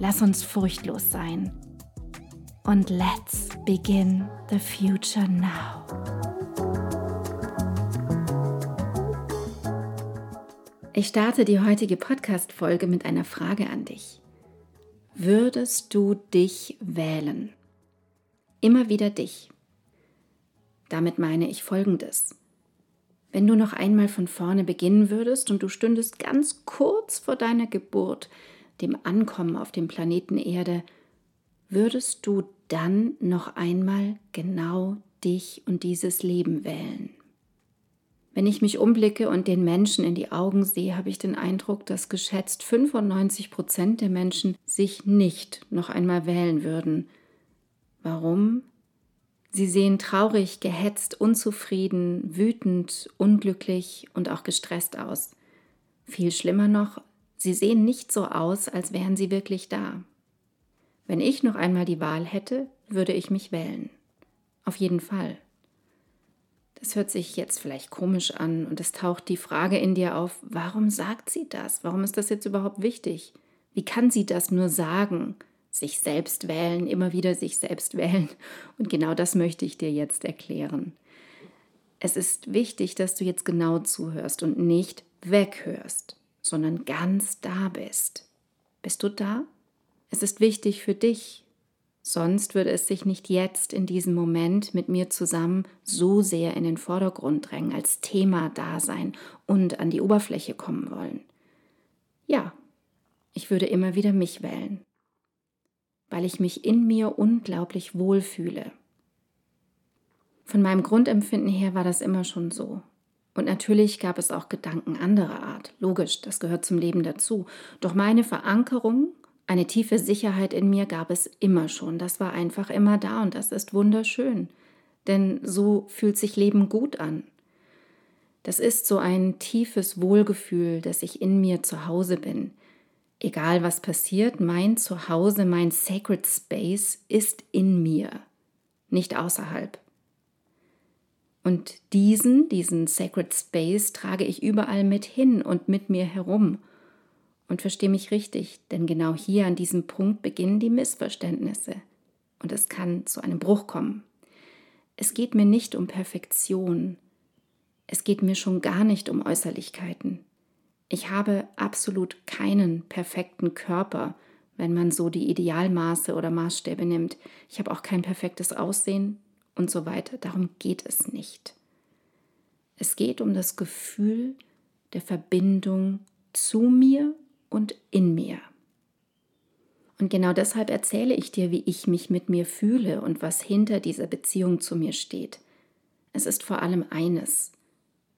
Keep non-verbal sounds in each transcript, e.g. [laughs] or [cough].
Lass uns furchtlos sein. Und let's begin the future now. Ich starte die heutige Podcast-Folge mit einer Frage an dich. Würdest du dich wählen? Immer wieder dich. Damit meine ich Folgendes. Wenn du noch einmal von vorne beginnen würdest und du stündest ganz kurz vor deiner Geburt, dem Ankommen auf dem Planeten Erde, würdest du dann noch einmal genau dich und dieses Leben wählen? Wenn ich mich umblicke und den Menschen in die Augen sehe, habe ich den Eindruck, dass geschätzt 95 Prozent der Menschen sich nicht noch einmal wählen würden. Warum? Sie sehen traurig, gehetzt, unzufrieden, wütend, unglücklich und auch gestresst aus. Viel schlimmer noch, Sie sehen nicht so aus, als wären sie wirklich da. Wenn ich noch einmal die Wahl hätte, würde ich mich wählen. Auf jeden Fall. Das hört sich jetzt vielleicht komisch an und es taucht die Frage in dir auf, warum sagt sie das? Warum ist das jetzt überhaupt wichtig? Wie kann sie das nur sagen? Sich selbst wählen, immer wieder sich selbst [laughs] wählen. Und genau das möchte ich dir jetzt erklären. Es ist wichtig, dass du jetzt genau zuhörst und nicht weghörst sondern ganz da bist. Bist du da? Es ist wichtig für dich, sonst würde es sich nicht jetzt in diesem Moment mit mir zusammen so sehr in den Vordergrund drängen, als Thema da sein und an die Oberfläche kommen wollen. Ja, ich würde immer wieder mich wählen, weil ich mich in mir unglaublich wohlfühle. Von meinem Grundempfinden her war das immer schon so. Und natürlich gab es auch Gedanken anderer Art. Logisch, das gehört zum Leben dazu. Doch meine Verankerung, eine tiefe Sicherheit in mir gab es immer schon. Das war einfach immer da und das ist wunderschön. Denn so fühlt sich Leben gut an. Das ist so ein tiefes Wohlgefühl, dass ich in mir zu Hause bin. Egal was passiert, mein Zuhause, mein Sacred Space ist in mir, nicht außerhalb. Und diesen, diesen Sacred Space trage ich überall mit hin und mit mir herum. Und verstehe mich richtig, denn genau hier an diesem Punkt beginnen die Missverständnisse. Und es kann zu einem Bruch kommen. Es geht mir nicht um Perfektion. Es geht mir schon gar nicht um Äußerlichkeiten. Ich habe absolut keinen perfekten Körper, wenn man so die Idealmaße oder Maßstäbe nimmt. Ich habe auch kein perfektes Aussehen, und so weiter. Darum geht es nicht. Es geht um das Gefühl der Verbindung zu mir und in mir. Und genau deshalb erzähle ich dir, wie ich mich mit mir fühle und was hinter dieser Beziehung zu mir steht. Es ist vor allem eines,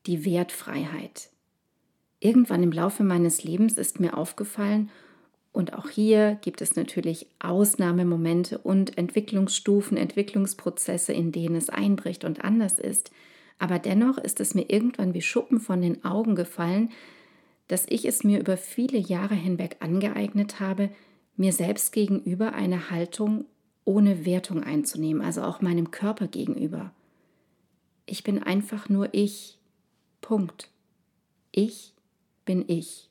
die Wertfreiheit. Irgendwann im Laufe meines Lebens ist mir aufgefallen, und auch hier gibt es natürlich Ausnahmemomente und Entwicklungsstufen, Entwicklungsprozesse, in denen es einbricht und anders ist. Aber dennoch ist es mir irgendwann wie Schuppen von den Augen gefallen, dass ich es mir über viele Jahre hinweg angeeignet habe, mir selbst gegenüber eine Haltung ohne Wertung einzunehmen, also auch meinem Körper gegenüber. Ich bin einfach nur ich. Punkt. Ich bin ich.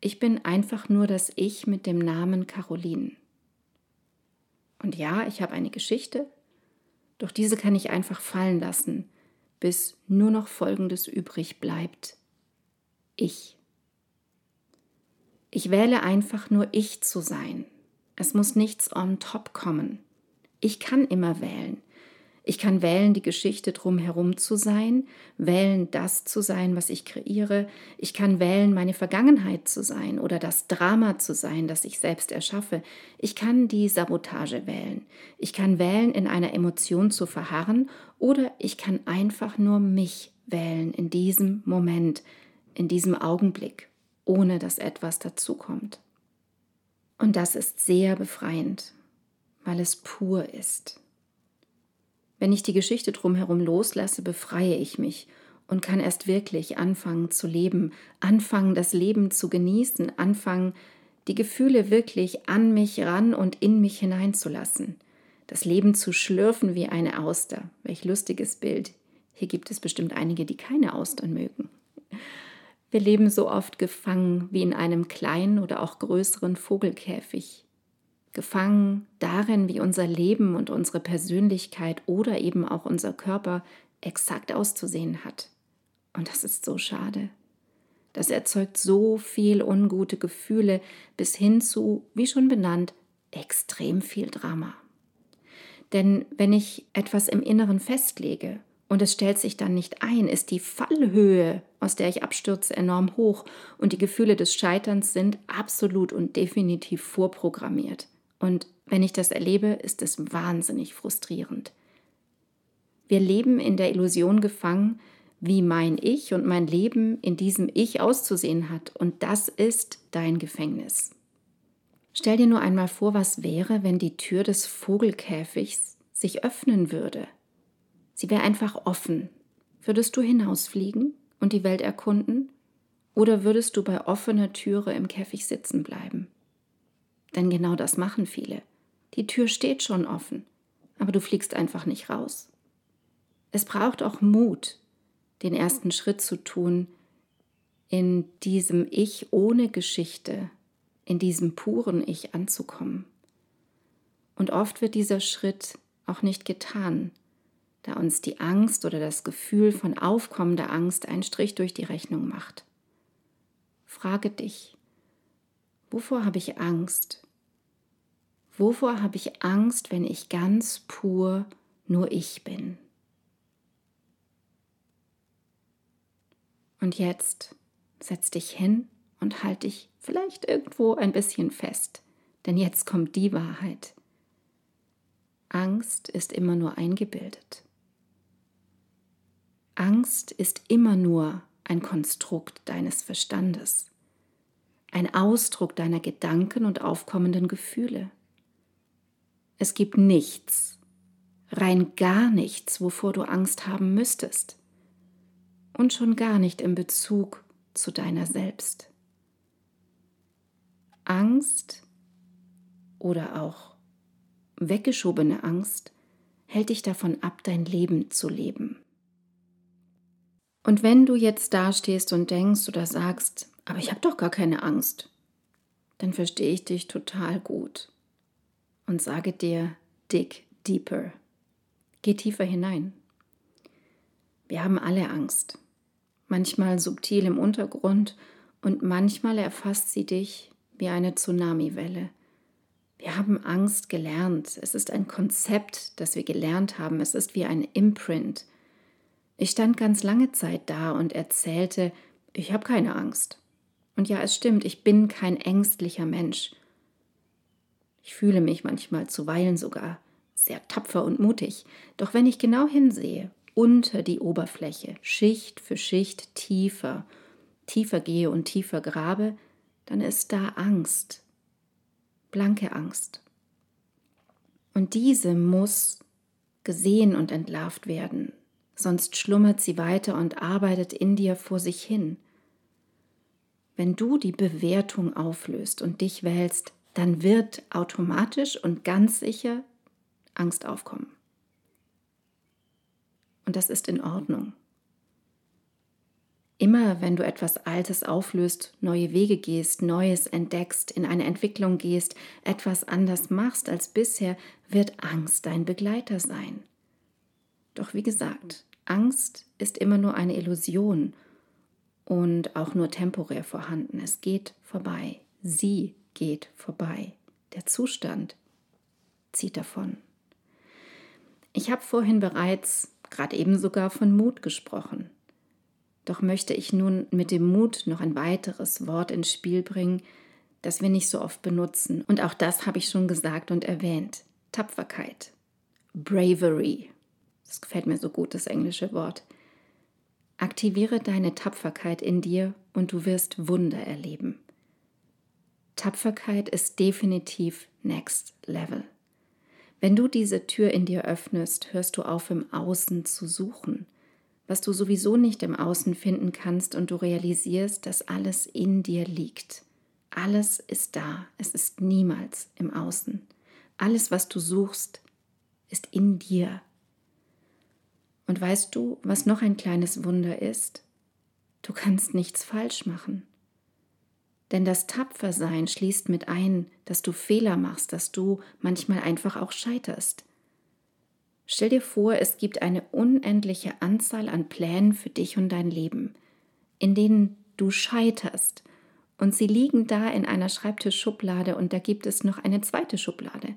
Ich bin einfach nur das Ich mit dem Namen Caroline. Und ja, ich habe eine Geschichte, doch diese kann ich einfach fallen lassen, bis nur noch Folgendes übrig bleibt. Ich. Ich wähle einfach nur ich zu sein. Es muss nichts on top kommen. Ich kann immer wählen. Ich kann wählen, die Geschichte drumherum zu sein, wählen, das zu sein, was ich kreiere. Ich kann wählen, meine Vergangenheit zu sein oder das Drama zu sein, das ich selbst erschaffe. Ich kann die Sabotage wählen. Ich kann wählen, in einer Emotion zu verharren oder ich kann einfach nur mich wählen in diesem Moment, in diesem Augenblick, ohne dass etwas dazukommt. Und das ist sehr befreiend, weil es pur ist. Wenn ich die Geschichte drumherum loslasse, befreie ich mich und kann erst wirklich anfangen zu leben, anfangen, das Leben zu genießen, anfangen, die Gefühle wirklich an mich ran und in mich hineinzulassen, das Leben zu schlürfen wie eine Auster. Welch lustiges Bild. Hier gibt es bestimmt einige, die keine Austern mögen. Wir leben so oft gefangen wie in einem kleinen oder auch größeren Vogelkäfig gefangen darin, wie unser Leben und unsere Persönlichkeit oder eben auch unser Körper exakt auszusehen hat. Und das ist so schade. Das erzeugt so viel ungute Gefühle bis hin zu, wie schon benannt, extrem viel Drama. Denn wenn ich etwas im Inneren festlege und es stellt sich dann nicht ein, ist die Fallhöhe, aus der ich abstürze, enorm hoch und die Gefühle des Scheiterns sind absolut und definitiv vorprogrammiert. Und wenn ich das erlebe, ist es wahnsinnig frustrierend. Wir leben in der Illusion gefangen, wie mein Ich und mein Leben in diesem Ich auszusehen hat. Und das ist dein Gefängnis. Stell dir nur einmal vor, was wäre, wenn die Tür des Vogelkäfigs sich öffnen würde. Sie wäre einfach offen. Würdest du hinausfliegen und die Welt erkunden? Oder würdest du bei offener Türe im Käfig sitzen bleiben? Denn genau das machen viele. Die Tür steht schon offen, aber du fliegst einfach nicht raus. Es braucht auch Mut, den ersten Schritt zu tun, in diesem Ich ohne Geschichte, in diesem puren Ich anzukommen. Und oft wird dieser Schritt auch nicht getan, da uns die Angst oder das Gefühl von aufkommender Angst einen Strich durch die Rechnung macht. Frage dich, Wovor habe ich Angst? Wovor habe ich Angst, wenn ich ganz pur nur ich bin? Und jetzt setz dich hin und halt dich vielleicht irgendwo ein bisschen fest, denn jetzt kommt die Wahrheit. Angst ist immer nur eingebildet. Angst ist immer nur ein Konstrukt deines Verstandes ein Ausdruck deiner Gedanken und aufkommenden Gefühle. Es gibt nichts, rein gar nichts, wovor du Angst haben müsstest. Und schon gar nicht in Bezug zu deiner selbst. Angst oder auch weggeschobene Angst hält dich davon ab, dein Leben zu leben. Und wenn du jetzt dastehst und denkst oder sagst, aber ich habe doch gar keine Angst. Dann verstehe ich dich total gut und sage dir, dig deeper. Geh tiefer hinein. Wir haben alle Angst. Manchmal subtil im Untergrund und manchmal erfasst sie dich wie eine Tsunamiwelle. Wir haben Angst gelernt. Es ist ein Konzept, das wir gelernt haben. Es ist wie ein Imprint. Ich stand ganz lange Zeit da und erzählte, ich habe keine Angst. Und ja, es stimmt, ich bin kein ängstlicher Mensch. Ich fühle mich manchmal zuweilen sogar sehr tapfer und mutig. Doch wenn ich genau hinsehe, unter die Oberfläche, Schicht für Schicht tiefer, tiefer gehe und tiefer grabe, dann ist da Angst, blanke Angst. Und diese muss gesehen und entlarvt werden, sonst schlummert sie weiter und arbeitet in dir vor sich hin. Wenn du die Bewertung auflöst und dich wählst, dann wird automatisch und ganz sicher Angst aufkommen. Und das ist in Ordnung. Immer wenn du etwas Altes auflöst, neue Wege gehst, Neues entdeckst, in eine Entwicklung gehst, etwas anders machst als bisher, wird Angst dein Begleiter sein. Doch wie gesagt, Angst ist immer nur eine Illusion und auch nur temporär vorhanden. Es geht vorbei. Sie geht vorbei. Der Zustand zieht davon. Ich habe vorhin bereits, gerade eben sogar von Mut gesprochen. Doch möchte ich nun mit dem Mut noch ein weiteres Wort ins Spiel bringen, das wir nicht so oft benutzen. Und auch das habe ich schon gesagt und erwähnt. Tapferkeit. Bravery. Das gefällt mir so gut, das englische Wort. Aktiviere deine Tapferkeit in dir und du wirst Wunder erleben. Tapferkeit ist definitiv Next Level. Wenn du diese Tür in dir öffnest, hörst du auf, im Außen zu suchen, was du sowieso nicht im Außen finden kannst und du realisierst, dass alles in dir liegt. Alles ist da, es ist niemals im Außen. Alles, was du suchst, ist in dir. Und weißt du, was noch ein kleines Wunder ist? Du kannst nichts falsch machen. Denn das Tapfersein schließt mit ein, dass du Fehler machst, dass du manchmal einfach auch scheiterst. Stell dir vor, es gibt eine unendliche Anzahl an Plänen für dich und dein Leben, in denen du scheiterst, und sie liegen da in einer Schreibtischschublade und da gibt es noch eine zweite Schublade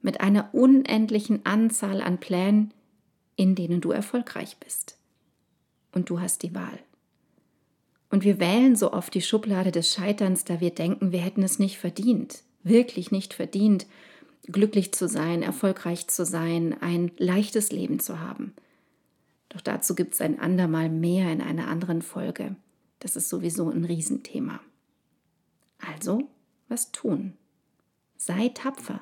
mit einer unendlichen Anzahl an Plänen, in denen du erfolgreich bist. Und du hast die Wahl. Und wir wählen so oft die Schublade des Scheiterns, da wir denken, wir hätten es nicht verdient, wirklich nicht verdient, glücklich zu sein, erfolgreich zu sein, ein leichtes Leben zu haben. Doch dazu gibt es ein andermal mehr in einer anderen Folge. Das ist sowieso ein Riesenthema. Also, was tun? Sei tapfer,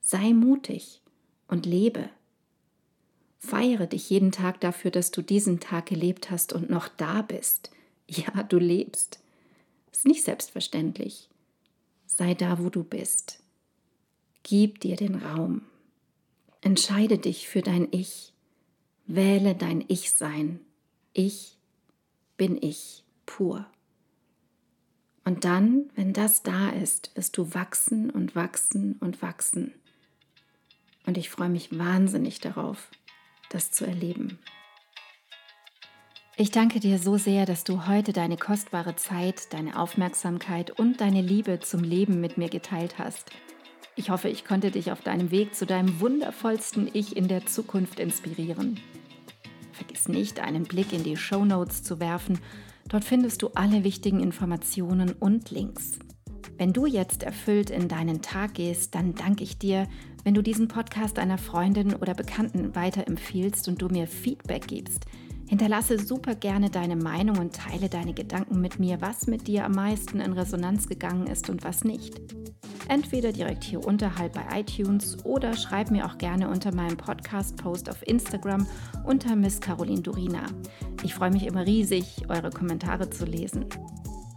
sei mutig und lebe. Feiere dich jeden Tag dafür, dass du diesen Tag gelebt hast und noch da bist. Ja, du lebst. Ist nicht selbstverständlich. Sei da, wo du bist. Gib dir den Raum. Entscheide dich für dein Ich. Wähle dein Ich-Sein. Ich bin ich, pur. Und dann, wenn das da ist, wirst du wachsen und wachsen und wachsen. Und ich freue mich wahnsinnig darauf, das zu erleben. Ich danke dir so sehr, dass du heute deine kostbare Zeit, deine Aufmerksamkeit und deine Liebe zum Leben mit mir geteilt hast. Ich hoffe, ich konnte dich auf deinem Weg zu deinem wundervollsten Ich in der Zukunft inspirieren. Vergiss nicht, einen Blick in die Show Notes zu werfen Dort findest du alle wichtigen Informationen und Links. Wenn du jetzt erfüllt in deinen Tag gehst, dann danke ich dir, wenn du diesen Podcast einer Freundin oder Bekannten weiterempfiehlst und du mir Feedback gibst. Hinterlasse super gerne deine Meinung und teile deine Gedanken mit mir, was mit dir am meisten in Resonanz gegangen ist und was nicht. Entweder direkt hier unterhalb bei iTunes oder schreib mir auch gerne unter meinem Podcast-Post auf Instagram unter Miss Caroline Durina. Ich freue mich immer riesig, eure Kommentare zu lesen.